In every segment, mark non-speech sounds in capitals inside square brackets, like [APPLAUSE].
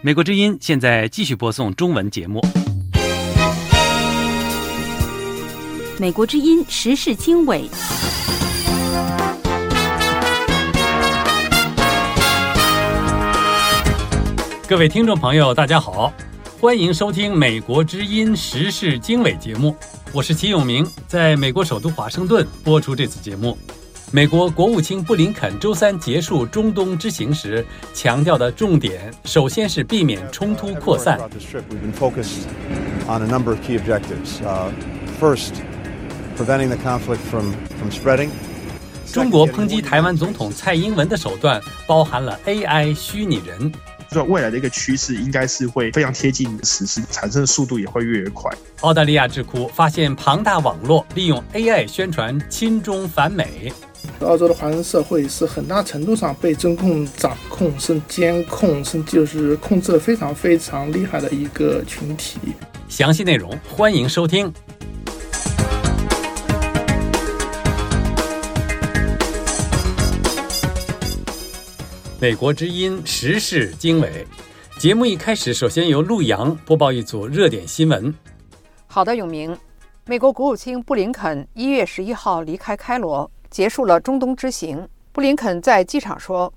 美国之音现在继续播送中文节目。美国之音时事经纬。各位听众朋友，大家好，欢迎收听《美国之音时事经纬》节目，我是齐永明，在美国首都华盛顿播出这次节目。美国国务卿布林肯周三结束中东之行时强调的重点，首先是避免冲突扩散。中国抨击台湾总统蔡英文的手段包含了 AI 虚拟人。说未来的一个趋势应该是会非常贴近实施，产生的速度也会越来越快。澳大利亚智库发现庞大网络利用 AI 宣传亲中反美。澳洲的华人社会是很大程度上被中共掌控、甚监控、甚就是控制的非常非常厉害的一个群体。详细内容欢迎收听。美国之音时事经纬节目一开始，首先由陆洋播报一组热点新闻。好的，永明。美国国务卿布林肯一月十一号离开开罗，结束了中东之行。布林肯在机场说：“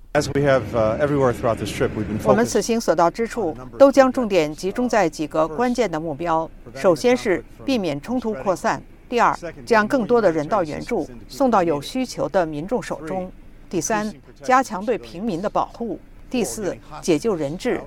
我们此行所到之处，都将重点集中在几个关键的目标。首先是避免冲突扩散；第二，将更多的人道援助送到有需求的民众手中。”第三，加强对平民的保护；第四，解救人质；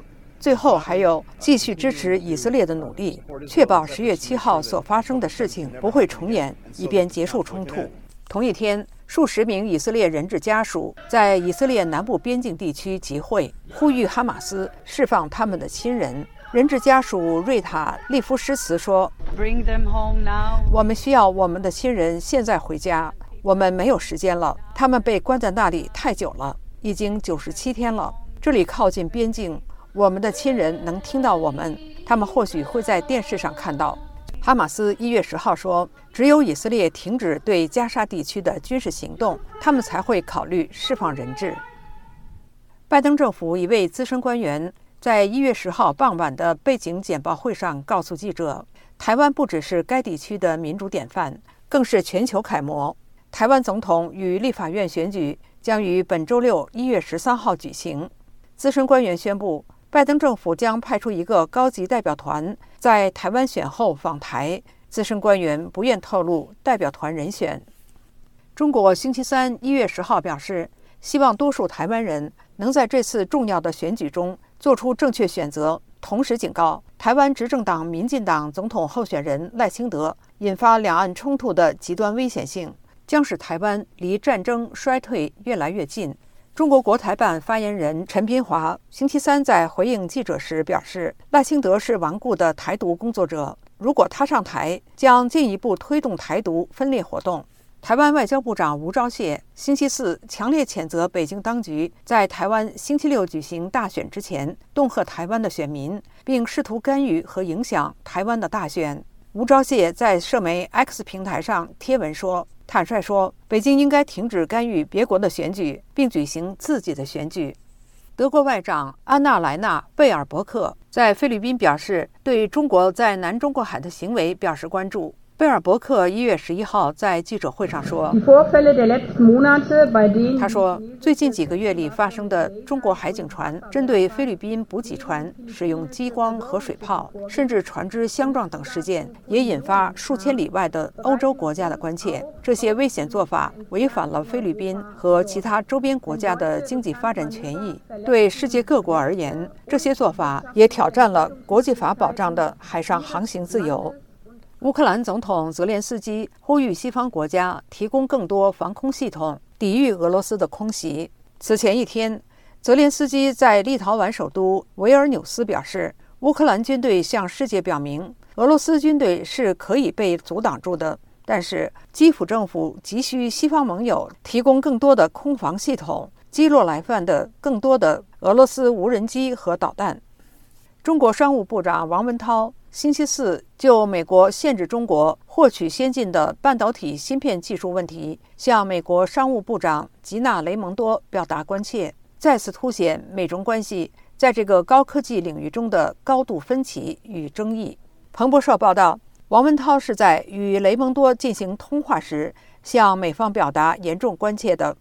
最后还有继续支持以色列的努力，确保十月七号所发生的事情不会重演，以便结束冲突。同一天，数十名以色列人质家属在以色列南部边境地区集会，呼吁哈马斯释放他们的亲人。人质家属瑞塔利夫诗词说：“我们需要我们的亲人现在回家。”我们没有时间了，他们被关在那里太久了，已经九十七天了。这里靠近边境，我们的亲人能听到我们，他们或许会在电视上看到。哈马斯一月十号说，只有以色列停止对加沙地区的军事行动，他们才会考虑释放人质。拜登政府一位资深官员在一月十号傍晚的背景简报会上告诉记者，台湾不只是该地区的民主典范，更是全球楷模。台湾总统与立法院选举将于本周六一月十三号举行。资深官员宣布，拜登政府将派出一个高级代表团在台湾选后访台。资深官员不愿透露代表团人选。中国星期三一月十号表示，希望多数台湾人能在这次重要的选举中做出正确选择，同时警告台湾执政党民进党总统候选人赖清德引发两岸冲突的极端危险性。将使台湾离战争衰退越来越近。中国国台办发言人陈斌华星期三在回应记者时表示，赖清德是顽固的台独工作者，如果他上台，将进一步推动台独分裂活动。台湾外交部长吴钊燮星期四强烈谴责北京当局在台湾星期六举行大选之前恫吓台湾的选民，并试图干预和影响台湾的大选。吴钊燮在社媒 X 平台上贴文说。坦率说，北京应该停止干预别国的选举，并举行自己的选举。德国外长安娜莱纳贝尔伯克在菲律宾表示，对中国在南中国海的行为表示关注。贝尔伯克一月十一号在记者会上说：“他说，最近几个月里发生的中国海警船针对菲律宾补给船使用激光和水炮，甚至船只相撞等事件，也引发数千里外的欧洲国家的关切。这些危险做法违反了菲律宾和其他周边国家的经济发展权益。对世界各国而言，这些做法也挑战了国际法保障的海上航行自由。”乌克兰总统泽连斯基呼吁西方国家提供更多防空系统，抵御俄罗斯的空袭。此前一天，泽连斯基在立陶宛首都维尔纽斯表示，乌克兰军队向世界表明，俄罗斯军队是可以被阻挡住的，但是基辅政府急需西方盟友提供更多的空防系统，击落来犯的更多的俄罗斯无人机和导弹。中国商务部长王文涛。星期四就美国限制中国获取先进的半导体芯片技术问题，向美国商务部长吉娜·雷蒙多表达关切。再次凸显美中关系在这个高科技领域中的高度分歧与争议。彭博社报道，王文涛是在与雷蒙多进行通话时，向美方表达严重关切的。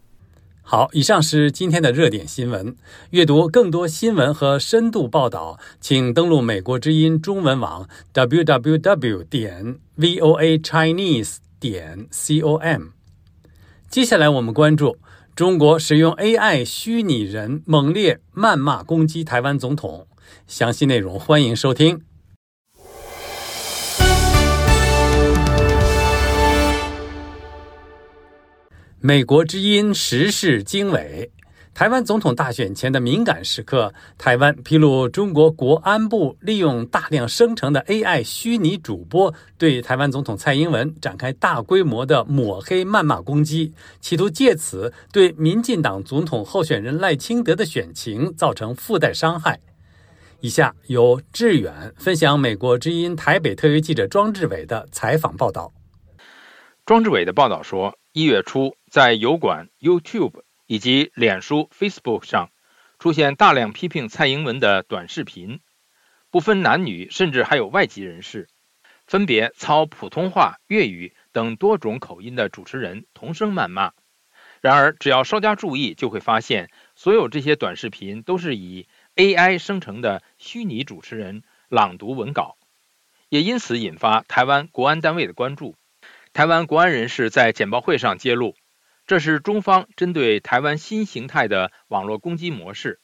好，以上是今天的热点新闻。阅读更多新闻和深度报道，请登录美国之音中文网 www 点 voa chinese 点 com。接下来我们关注中国使用 AI 虚拟人猛烈谩骂攻击台湾总统，详细内容欢迎收听。美国之音时事经纬：台湾总统大选前的敏感时刻，台湾披露中国国安部利用大量生成的 AI 虚拟主播，对台湾总统蔡英文展开大规模的抹黑谩骂攻击，企图借此对民进党总统候选人赖清德的选情造成附带伤害。以下由志远分享美国之音台北特约记者庄志伟的采访报道。庄志伟的报道说。一月初，在油管、YouTube 以及脸书 Facebook 上，出现大量批评蔡英文的短视频，不分男女，甚至还有外籍人士，分别操普通话、粤语等多种口音的主持人同声谩骂。然而，只要稍加注意，就会发现，所有这些短视频都是以 AI 生成的虚拟主持人朗读文稿，也因此引发台湾国安单位的关注。台湾国安人士在简报会上揭露，这是中方针对台湾新形态的网络攻击模式。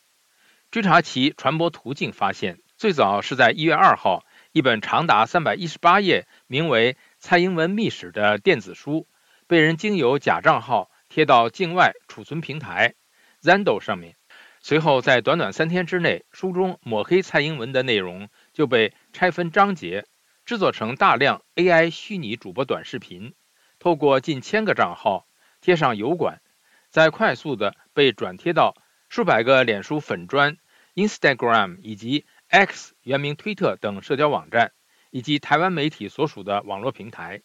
追查其传播途径，发现最早是在一月二号，一本长达三百一十八页、名为《蔡英文秘史》的电子书，被人经由假账号贴到境外储存平台 Zendo 上面。随后，在短短三天之内，书中抹黑蔡英文的内容就被拆分章节。制作成大量 AI 虚拟主播短视频，透过近千个账号贴上油管，再快速的被转贴到数百个脸书粉砖、Instagram 以及 X 原名推特等社交网站，以及台湾媒体所属的网络平台。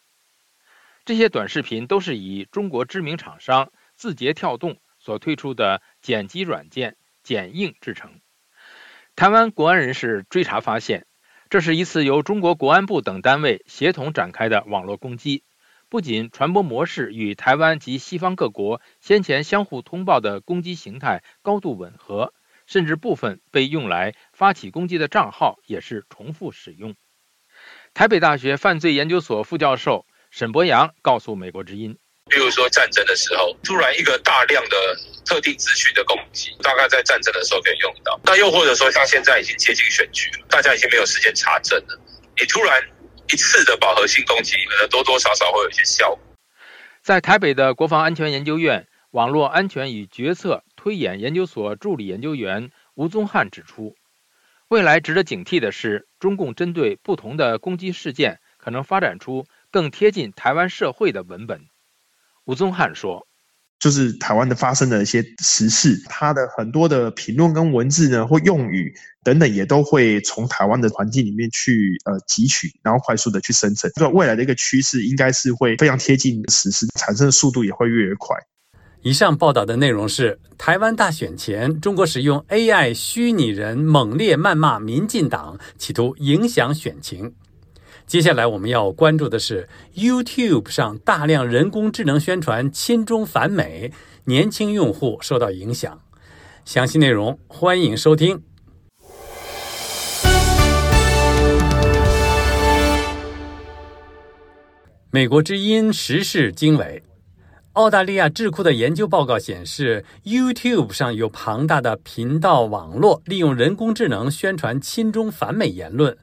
这些短视频都是以中国知名厂商字节跳动所推出的剪辑软件剪映制成。台湾国安人士追查发现。这是一次由中国国安部等单位协同展开的网络攻击，不仅传播模式与台湾及西方各国先前相互通报的攻击形态高度吻合，甚至部分被用来发起攻击的账号也是重复使用。台北大学犯罪研究所副教授沈博阳告诉美国之音。比如说战争的时候，突然一个大量的特定资讯的攻击，大概在战争的时候可以用到。那又或者说，像现在已经接近选举了，大家已经没有时间查证了。你突然一次的饱和性攻击，可能多多少少会有一些效果。在台北的国防安全研究院网络安全与决策推演研究所助理研究员吴宗汉指出，未来值得警惕的是，中共针对不同的攻击事件，可能发展出更贴近台湾社会的文本。吴宗翰说：“就是台湾的发生的一些时事，他的很多的评论跟文字呢，或用语等等，也都会从台湾的环境里面去呃汲取，然后快速的去生成。这未来的一个趋势，应该是会非常贴近实事，产生的速度也会越来越快。”以上报道的内容是：台湾大选前，中国使用 AI 虚拟人猛烈谩骂民进党，企图影响选情。接下来我们要关注的是 YouTube 上大量人工智能宣传亲中反美，年轻用户受到影响。详细内容欢迎收听。美国之音时事经纬，澳大利亚智库的研究报告显示，YouTube 上有庞大的频道网络利用人工智能宣传亲中反美言论。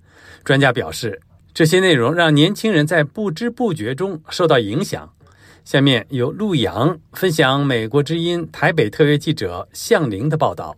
专家表示。这些内容让年轻人在不知不觉中受到影响。下面由陆阳分享美国之音台北特约记者向玲的报道。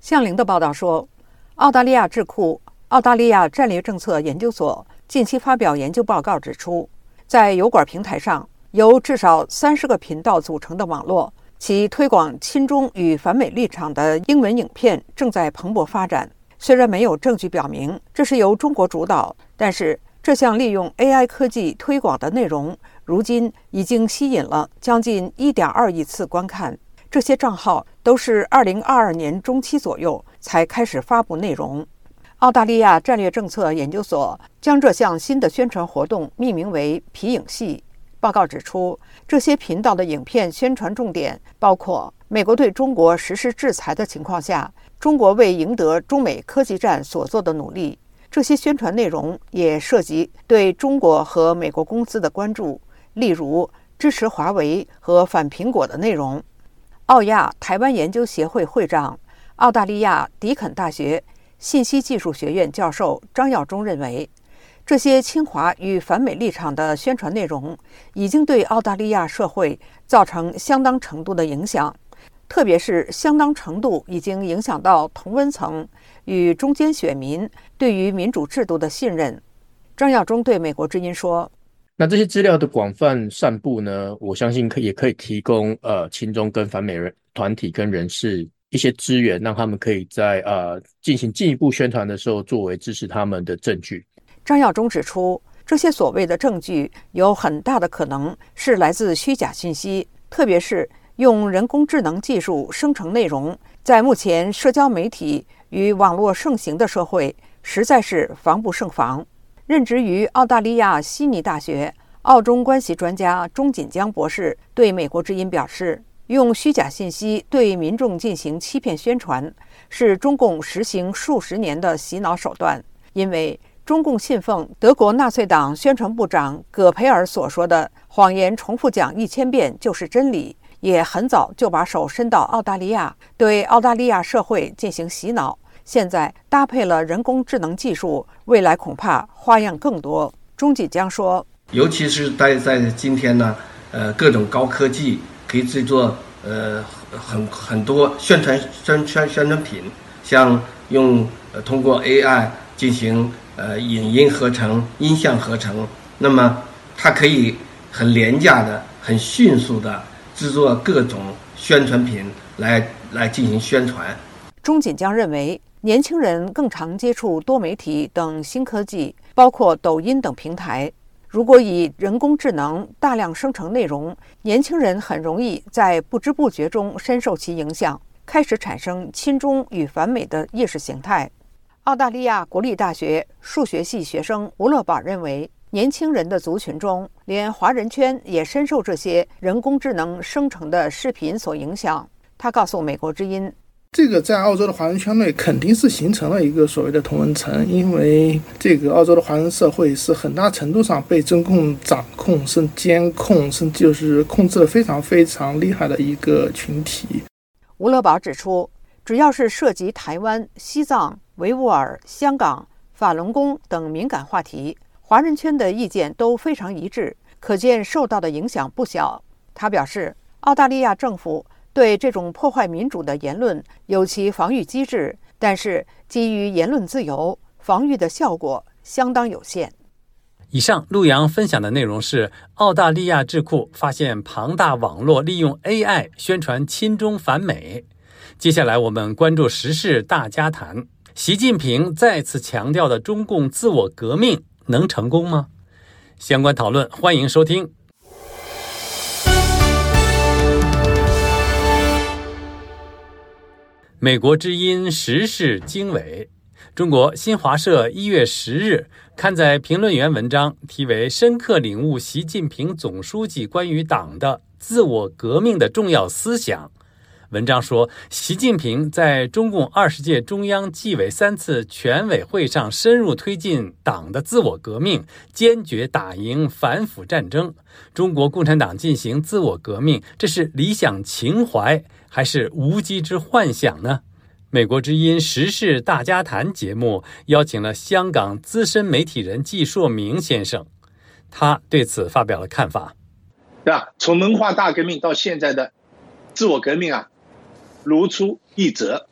向玲的报道说，澳大利亚智库澳大利亚战略政策研究所近期发表研究报告指出，在油管平台上，由至少三十个频道组成的网络，其推广亲中与反美立场的英文影片正在蓬勃发展。虽然没有证据表明这是由中国主导，但是这项利用 AI 科技推广的内容，如今已经吸引了将近1.2亿次观看。这些账号都是2022年中期左右才开始发布内容。澳大利亚战略政策研究所将这项新的宣传活动命名为“皮影戏”。报告指出，这些频道的影片宣传重点包括美国对中国实施制裁的情况下，中国为赢得中美科技战所做的努力。这些宣传内容也涉及对中国和美国公司的关注，例如支持华为和反苹果的内容。澳亚台湾研究协会会长、澳大利亚迪肯大学。信息技术学院教授张耀忠认为，这些侵华与反美立场的宣传内容已经对澳大利亚社会造成相当程度的影响，特别是相当程度已经影响到同温层与中间选民对于民主制度的信任。张耀忠对美国之音说：“那这些资料的广泛散布呢？我相信可也可以提供呃亲中跟反美人团体跟人士。”一些资源，让他们可以在呃进行进一步宣传的时候，作为支持他们的证据。张耀忠指出，这些所谓的证据有很大的可能是来自虚假信息，特别是用人工智能技术生成内容，在目前社交媒体与网络盛行的社会，实在是防不胜防。任职于澳大利亚悉尼大学澳中关系专家钟锦江博士对美国之音表示。用虚假信息对民众进行欺骗宣传，是中共实行数十年的洗脑手段。因为中共信奉德国纳粹党宣传部长葛培尔所说的“谎言重复讲一千遍就是真理”，也很早就把手伸到澳大利亚，对澳大利亚社会进行洗脑。现在搭配了人工智能技术，未来恐怕花样更多。钟锦江说：“尤其是在在今天呢，呃，各种高科技。”可以制作呃很很多宣传宣宣宣传品，像用通过 AI 进行呃影音合成、音像合成，那么它可以很廉价的、很迅速的制作各种宣传品来来进行宣传。钟锦江认为，年轻人更常接触多媒体等新科技，包括抖音等平台。如果以人工智能大量生成内容，年轻人很容易在不知不觉中深受其影响，开始产生亲中与反美的意识形态。澳大利亚国立大学数学系学生吴乐宝认为，年轻人的族群中，连华人圈也深受这些人工智能生成的视频所影响。他告诉《美国之音》。这个在澳洲的华人圈内肯定是形成了一个所谓的同文层，因为这个澳洲的华人社会是很大程度上被中共掌控、甚至监控，甚至就是控制的非常非常厉害的一个群体。吴乐宝指出，只要是涉及台湾、西藏、维吾尔、香港、法轮功等敏感话题，华人圈的意见都非常一致，可见受到的影响不小。他表示，澳大利亚政府。对这种破坏民主的言论有其防御机制，但是基于言论自由，防御的效果相当有限。以上陆阳分享的内容是澳大利亚智库发现庞大网络利用 AI 宣传亲中反美。接下来我们关注时事大家谈：习近平再次强调的中共自我革命能成功吗？相关讨论欢迎收听。美国之音时事经纬，中国新华社一月十日刊载评论员文章，题为《深刻领悟习近平总书记关于党的自我革命的重要思想》。文章说，习近平在中共二十届中央纪委三次全委会上深入推进党的自我革命，坚决打赢反腐战争。中国共产党进行自我革命，这是理想情怀。还是无稽之幻想呢？美国之音时事大家谈节目邀请了香港资深媒体人季硕明先生，他对此发表了看法。对吧？从文化大革命到现在的自我革命啊，如出一辙。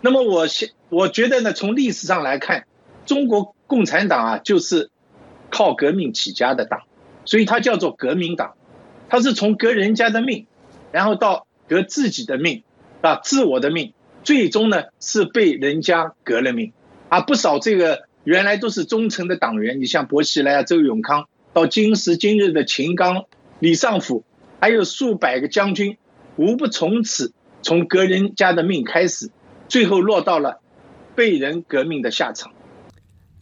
那么我现我觉得呢，从历史上来看，中国共产党啊，就是靠革命起家的党，所以它叫做革命党。它是从革人家的命，然后到革自己的命，啊，自我的命，最终呢是被人家革了命，啊，不少这个原来都是忠诚的党员，你像薄熙来啊、周永康，到今时今日的秦刚、李尚福，还有数百个将军，无不从此从革人家的命开始，最后落到了被人革命的下场。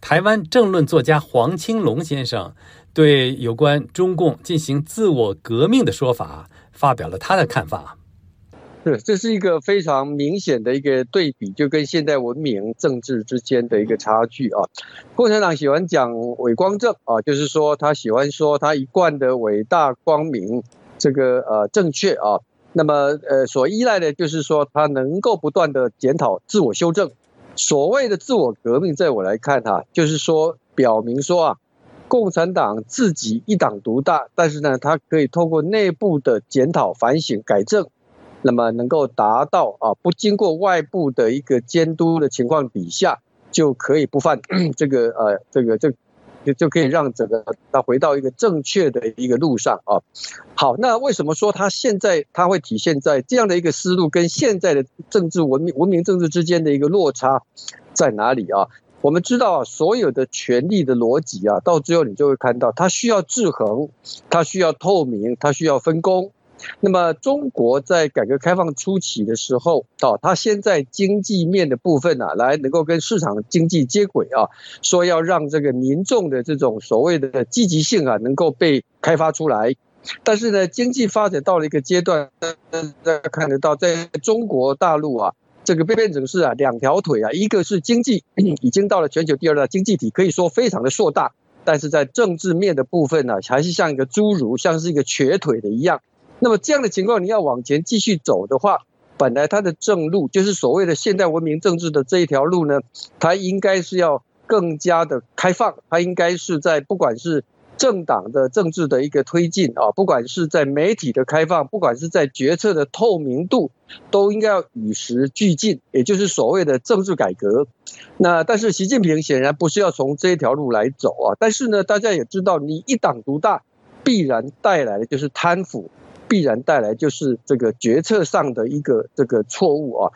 台湾政论作家黄青龙先生对有关中共进行自我革命的说法发表了他的看法。是，这是一个非常明显的一个对比，就跟现代文明政治之间的一个差距啊。共产党喜欢讲伟光正啊，就是说他喜欢说他一贯的伟大光明，这个呃正确啊。那么呃所依赖的就是说他能够不断的检讨、自我修正。所谓的自我革命，在我来看哈，就是说表明说啊，共产党自己一党独大，但是呢，它可以透过内部的检讨、反省、改正，那么能够达到啊，不经过外部的一个监督的情况底下，就可以不犯 [CLEARS THROAT] 这个呃这个这。就就可以让整个他回到一个正确的一个路上啊。好，那为什么说他现在他会体现在这样的一个思路跟现在的政治文明文明政治之间的一个落差在哪里啊？我们知道啊，所有的权力的逻辑啊，到最后你就会看到，它需要制衡，它需要透明，它需要分工。那么，中国在改革开放初期的时候，哦，它先在经济面的部分呢，来能够跟市场经济接轨啊，说要让这个民众的这种所谓的积极性啊，能够被开发出来。但是呢，经济发展到了一个阶段，大家看得到，在中国大陆啊，这个变成是啊两条腿啊，一个是经济 [CLEARS THROAT] 已经到了全球第二大经济体，可以说非常的硕大，但是在政治面的部分呢，还是像一个侏儒，像是一个瘸腿的一样。那么这样的情况，你要往前继续走的话，本来它的正路就是所谓的现代文明政治的这一条路呢，它应该是要更加的开放，它应该是在不管是政党的政治的一个推进啊，不管是在媒体的开放，不管是在决策的透明度，都应该要与时俱进，也就是所谓的政治改革。那但是习近平显然不是要从这一条路来走啊，但是呢，大家也知道，你一党独大，必然带来的就是贪腐。必然带来就是这个决策上的一个这个错误啊。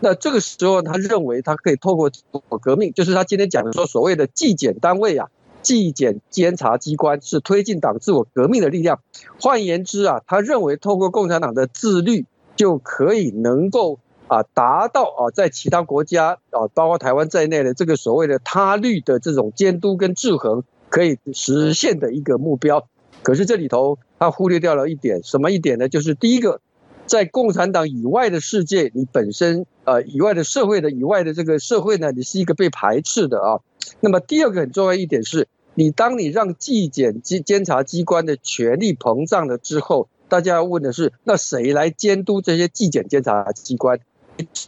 那这个时候，他认为他可以透过我革命，就是他今天讲的说所谓的纪检单位啊，纪检监察机关是推进党自我革命的力量。换言之啊，他认为透过共产党的自律，就可以能够啊达到啊在其他国家啊，包括台湾在内的这个所谓的他律的这种监督跟制衡可以实现的一个目标。可是这里头他忽略掉了一点，什么一点呢？就是第一个，在共产党以外的世界，你本身呃以外的社会的以外的这个社会呢，你是一个被排斥的啊。那么第二个很重要一点是，你当你让纪检监监察机关的权力膨胀了之后，大家要问的是，那谁来监督这些纪检监察机关？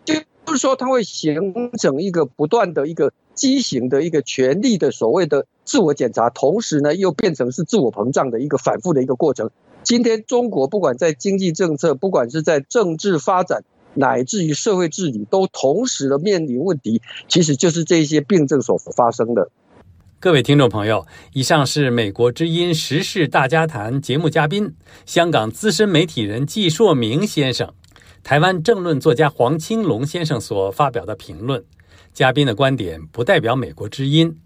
就是说，它会形成一个不断的一个畸形的一个权力的所谓的。自我检查，同时呢，又变成是自我膨胀的一个反复的一个过程。今天中国不管在经济政策，不管是在政治发展，乃至于社会治理，都同时的面临问题，其实就是这些病症所发生的。各位听众朋友，以上是美国之音时事大家谈节目嘉宾，香港资深媒体人季硕明先生，台湾政论作家黄青龙先生所发表的评论。嘉宾的观点不代表美国之音。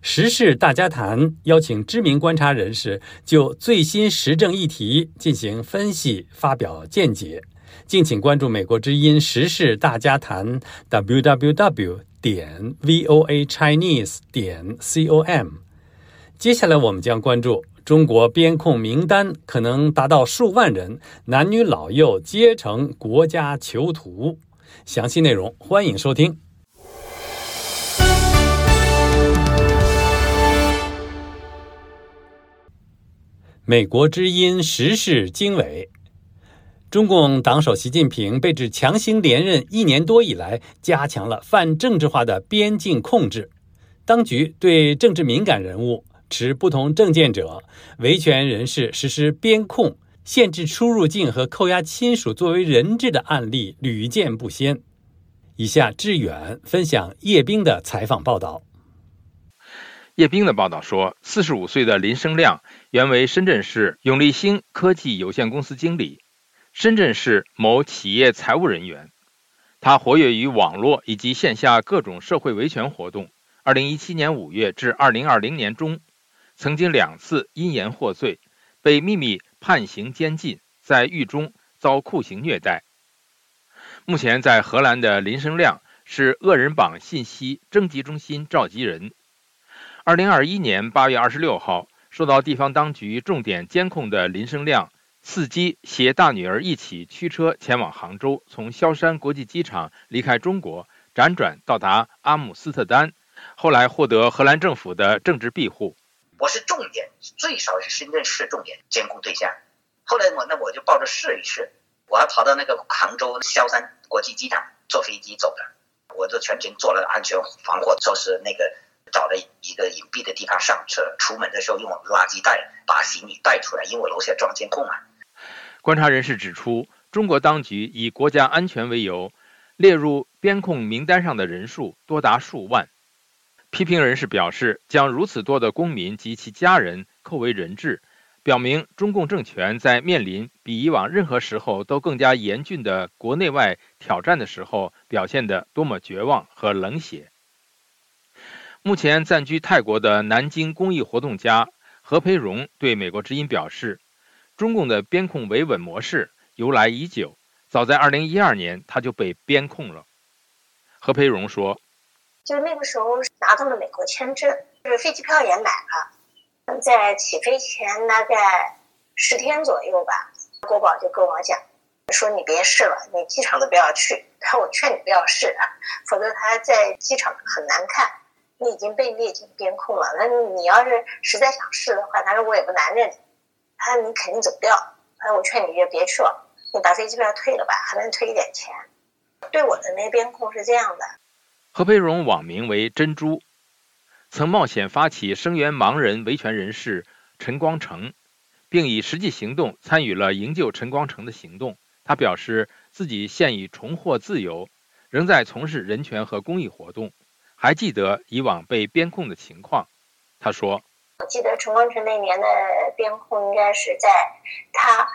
时事大家谈邀请知名观察人士就最新时政议题进行分析、发表见解。敬请关注美国之音时事大家谈 www 点 voa chinese 点 com。接下来我们将关注中国边控名单可能达到数万人，男女老幼皆成国家囚徒。详细内容欢迎收听。美国之音时事经纬：中共党首习近平被指强行连任一年多以来，加强了泛政治化的边境控制。当局对政治敏感人物、持不同政见者、维权人士实施边控、限制出入境和扣押亲属作为人质的案例屡见不鲜。以下志远分享叶冰的采访报道。叶冰的报道说，四十五岁的林生亮原为深圳市永利兴科技有限公司经理，深圳市某企业财务人员。他活跃于网络以及线下各种社会维权活动。二零一七年五月至二零二零年中，曾经两次因言获罪，被秘密判刑监禁，在狱中遭酷刑虐待。目前在荷兰的林生亮是恶人榜信息征集中心召集人。二零二一年八月二十六号，受到地方当局重点监控的林生亮，伺机携大女儿一起驱车前往杭州，从萧山国际机场离开中国，辗转到达阿姆斯特丹，后来获得荷兰政府的政治庇护。我是重点，最少是深圳市重点监控对象。后来我那我就抱着试一试。我还跑到那个杭州萧山国际机场坐飞机走的，我就全程做了安全防护措施，那个找了一个隐蔽的地方上车，出门的时候用垃圾袋把行李带出来，因为我楼下装监控啊。观察人士指出，中国当局以国家安全为由，列入边控名单上的人数多达数万。批评人士表示，将如此多的公民及其家人扣为人质。表明中共政权在面临比以往任何时候都更加严峻的国内外挑战的时候，表现得多么绝望和冷血。目前暂居泰国的南京公益活动家何培荣对美国之音表示：“中共的边控维稳模式由来已久，早在2012年他就被边控了。”何培荣说：“就那个时候拿到了美国签证，就是飞机票也买了。”在起飞前大概十天左右吧，国宝就跟我讲，说你别试了，你机场都不要去。他我劝你不要试，否则他在机场很难看。你已经被列进边控了，那你要是实在想试的话，他说我也不拦着你。他说你肯定走不掉。他说我劝你就别去了，你把飞机票退了吧，还能退一点钱。对我的那边控是这样的。何培荣网名为珍珠。曾冒险发起声援盲人维权人士陈光诚，并以实际行动参与了营救陈光诚的行动。他表示自己现已重获自由，仍在从事人权和公益活动，还记得以往被边控的情况。他说：“我记得陈光诚那年的边控应该是在他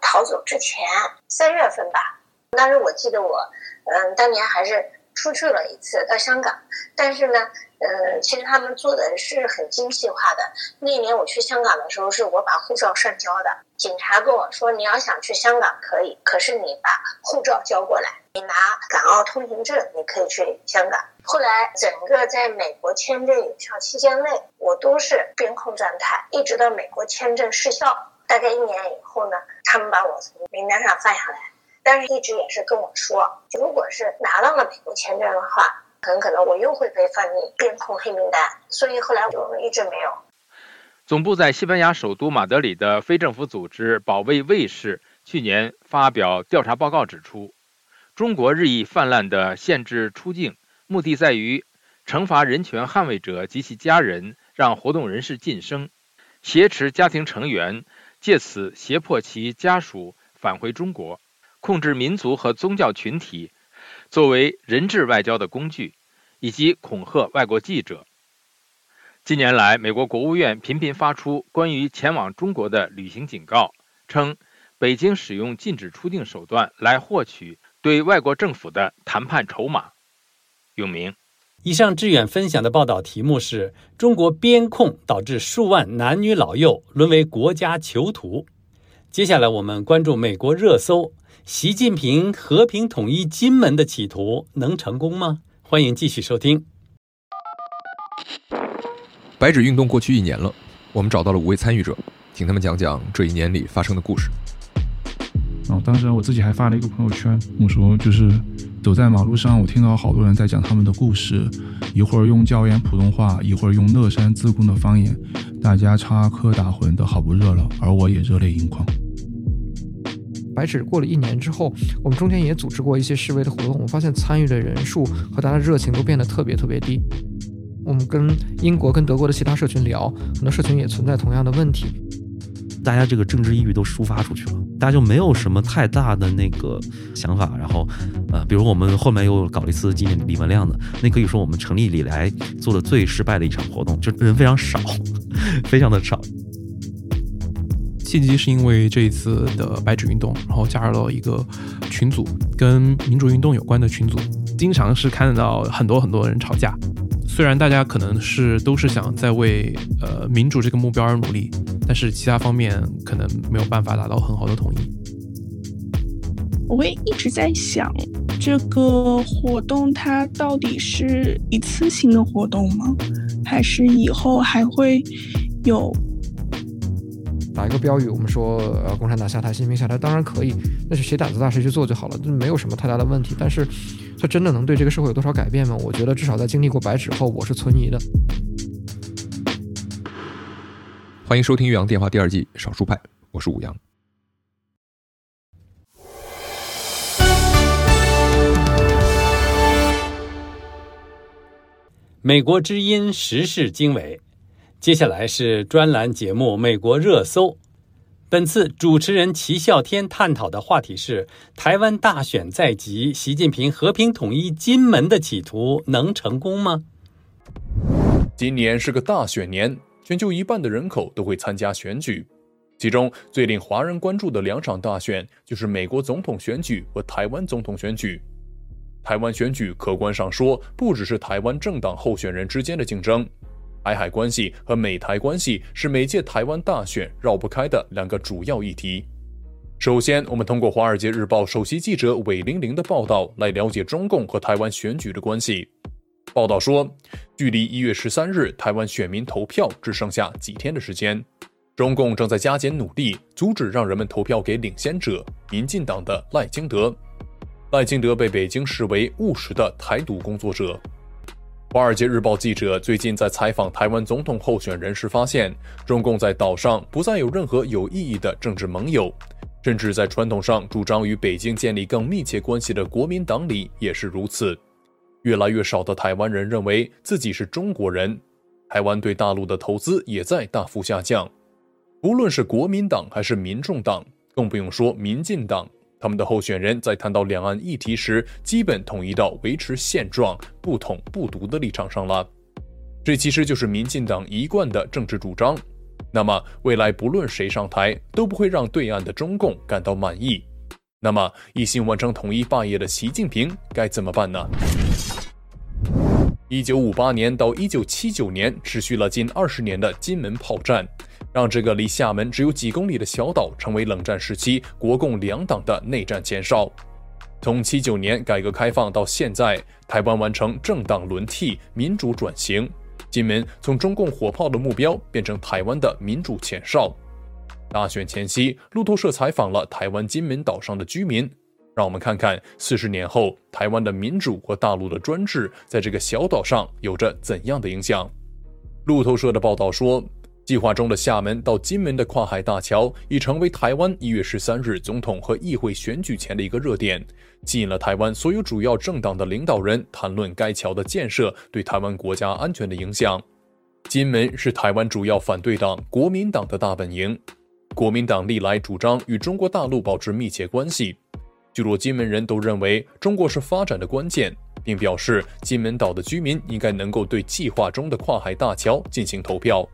逃走之前三月份吧。当时我记得我，嗯，当年还是出去了一次到香港，但是呢。”嗯，其实他们做的是很精细化的。那年我去香港的时候，是我把护照上交的。警察跟我说，你要想去香港可以，可是你把护照交过来，你拿港澳通行证，你可以去香港。后来整个在美国签证有效期间内，我都是边控状态，一直到美国签证失效，大概一年以后呢，他们把我从名单上放下来。但是一直也是跟我说，如果是拿到了美国签证的话。很可能我又会被放进边控黑名单，所以后来我就一直没有。总部在西班牙首都马德里的非政府组织保卫卫士去年发表调查报告指出，中国日益泛滥的限制出境，目的在于惩罚人权捍卫者及其家人，让活动人士晋升，挟持家庭成员，借此胁迫其家属返回中国，控制民族和宗教群体。作为人质外交的工具，以及恐吓外国记者。近年来，美国国务院频频发出关于前往中国的旅行警告，称北京使用禁止出境手段来获取对外国政府的谈判筹码。永明，以上志远分享的报道题目是中国边控导致数万男女老幼沦为国家囚徒。接下来我们关注美国热搜。习近平和平统一金门的企图能成功吗？欢迎继续收听。白纸运动过去一年了，我们找到了五位参与者，请他们讲讲这一年里发生的故事。哦，当时我自己还发了一个朋友圈，我说就是走在马路上，我听到好多人在讲他们的故事，一会儿用椒盐普通话，一会儿用乐山自贡的方言，大家插科打诨的好不热闹，而我也热泪盈眶。白纸过了一年之后，我们中间也组织过一些示威的活动。我发现参与的人数和大家的热情都变得特别特别低。我们跟英国、跟德国的其他社群聊，很多社群也存在同样的问题。大家这个政治抑郁都抒发出去了，大家就没有什么太大的那个想法。然后，呃，比如我们后面又搞了一次纪念李文亮的，那可以说我们成立以来做的最失败的一场活动，就人非常少，[LAUGHS] 非常的少。契机是因为这一次的白纸运动，然后加入了一个群组，跟民主运动有关的群组，经常是看得到很多很多人吵架。虽然大家可能是都是想在为呃民主这个目标而努力，但是其他方面可能没有办法达到很好的统一。我会一直在想，这个活动它到底是一次性的活动吗？还是以后还会有？打一个标语，我们说呃，共产党下台，习近平下台，当然可以，那是谁胆子大谁去做就好了，这没有什么太大的问题。但是，它真的能对这个社会有多少改变吗？我觉得至少在经历过白纸后，我是存疑的。欢迎收听《岳阳电话》第二季《少数派》，我是武阳。美国之音时事经纬，接下来是专栏节目《美国热搜》。本次主持人齐孝天探讨的话题是：台湾大选在即，习近平和平统一金门的企图能成功吗？今年是个大选年，全球一半的人口都会参加选举，其中最令华人关注的两场大选就是美国总统选举和台湾总统选举。台湾选举客观上说，不只是台湾政党候选人之间的竞争，台海关系和美台关系是每届台湾大选绕不开的两个主要议题。首先，我们通过《华尔街日报》首席记者韦玲玲的报道来了解中共和台湾选举的关系。报道说，距离一月十三日台湾选民投票只剩下几天的时间，中共正在加减努力，阻止让人们投票给领先者民进党的赖清德。赖清德被北京视为务实的台独工作者。华尔街日报记者最近在采访台湾总统候选人时发现，中共在岛上不再有任何有意义的政治盟友，甚至在传统上主张与北京建立更密切关系的国民党里也是如此。越来越少的台湾人认为自己是中国人，台湾对大陆的投资也在大幅下降。不论是国民党还是民众党，更不用说民进党。他们的候选人在谈到两岸议题时，基本统一到维持现状、不统不独的立场上了。这其实就是民进党一贯的政治主张。那么，未来不论谁上台，都不会让对岸的中共感到满意。那么，一心完成统一霸业的习近平该怎么办呢？一九五八年到一九七九年，持续了近二十年的金门炮战。让这个离厦门只有几公里的小岛成为冷战时期国共两党的内战前哨。从七九年改革开放到现在，台湾完成政党轮替、民主转型，金门从中共火炮的目标变成台湾的民主前哨。大选前夕，路透社采访了台湾金门岛上的居民，让我们看看四十年后台湾的民主和大陆的专制在这个小岛上有着怎样的影响。路透社的报道说。计划中的厦门到金门的跨海大桥已成为台湾一月十三日总统和议会选举前的一个热点，吸引了台湾所有主要政党的领导人谈论该桥的建设对台湾国家安全的影响。金门是台湾主要反对党国民党的大本营，国民党历来主张与中国大陆保持密切关系。许多金门人都认为中国是发展的关键，并表示金门岛的居民应该能够对计划中的跨海大桥进行投票。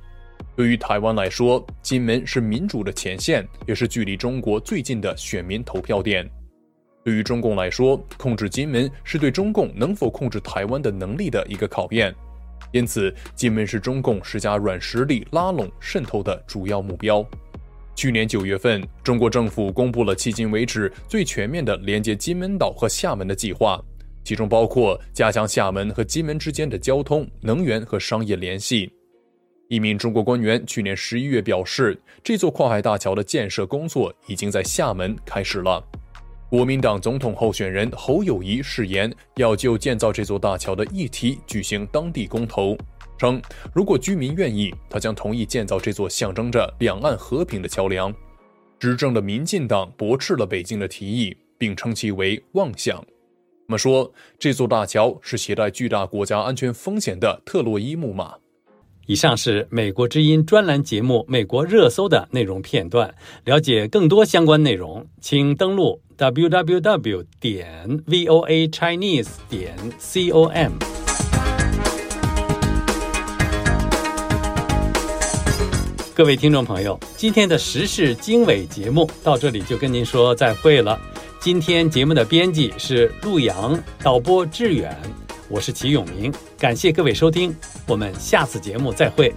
对于台湾来说，金门是民主的前线，也是距离中国最近的选民投票点。对于中共来说，控制金门是对中共能否控制台湾的能力的一个考验。因此，金门是中共施加软实力拉拢渗透的主要目标。去年九月份，中国政府公布了迄今为止最全面的连接金门岛和厦门的计划，其中包括加强厦门和金门之间的交通、能源和商业联系。一名中国官员去年十一月表示，这座跨海大桥的建设工作已经在厦门开始了。国民党总统候选人侯友谊誓言要就建造这座大桥的议题举行当地公投，称如果居民愿意，他将同意建造这座象征着两岸和平的桥梁。执政的民进党驳斥了北京的提议，并称其为妄想。我们说，这座大桥是携带巨大国家安全风险的特洛伊木马。以上是美国之音专栏节目《美国热搜》的内容片段。了解更多相关内容，请登录 www 点 voa chinese 点 com。各位听众朋友，今天的时事经纬节目到这里就跟您说再会了。今天节目的编辑是陆阳，导播志远。我是齐永明，感谢各位收听，我们下次节目再会。